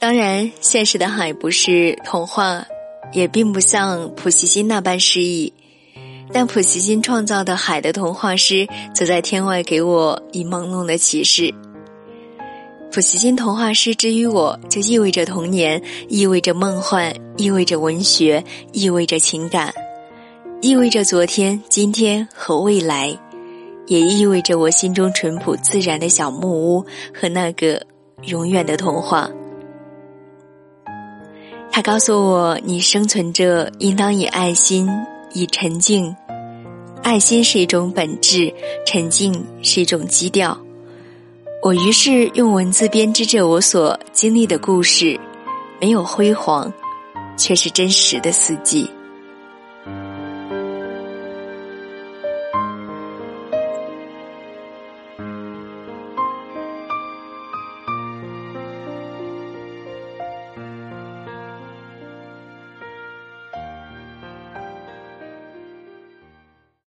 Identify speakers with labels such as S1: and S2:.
S1: 当然，现实的海不是童话，也并不像普希金那般诗意。但普希金创造的海的童话诗，则在天外给我以朦胧的启示。普希金童话诗之于我，就意味着童年，意味着梦幻，意味着文学，意味着情感，意味着昨天、今天和未来，也意味着我心中淳朴自然的小木屋和那个永远的童话。他告诉我，你生存着，应当以爱心，以沉静。爱心是一种本质，沉静是一种基调。我于是用文字编织着我所经历的故事，没有辉煌，却是真实的四季。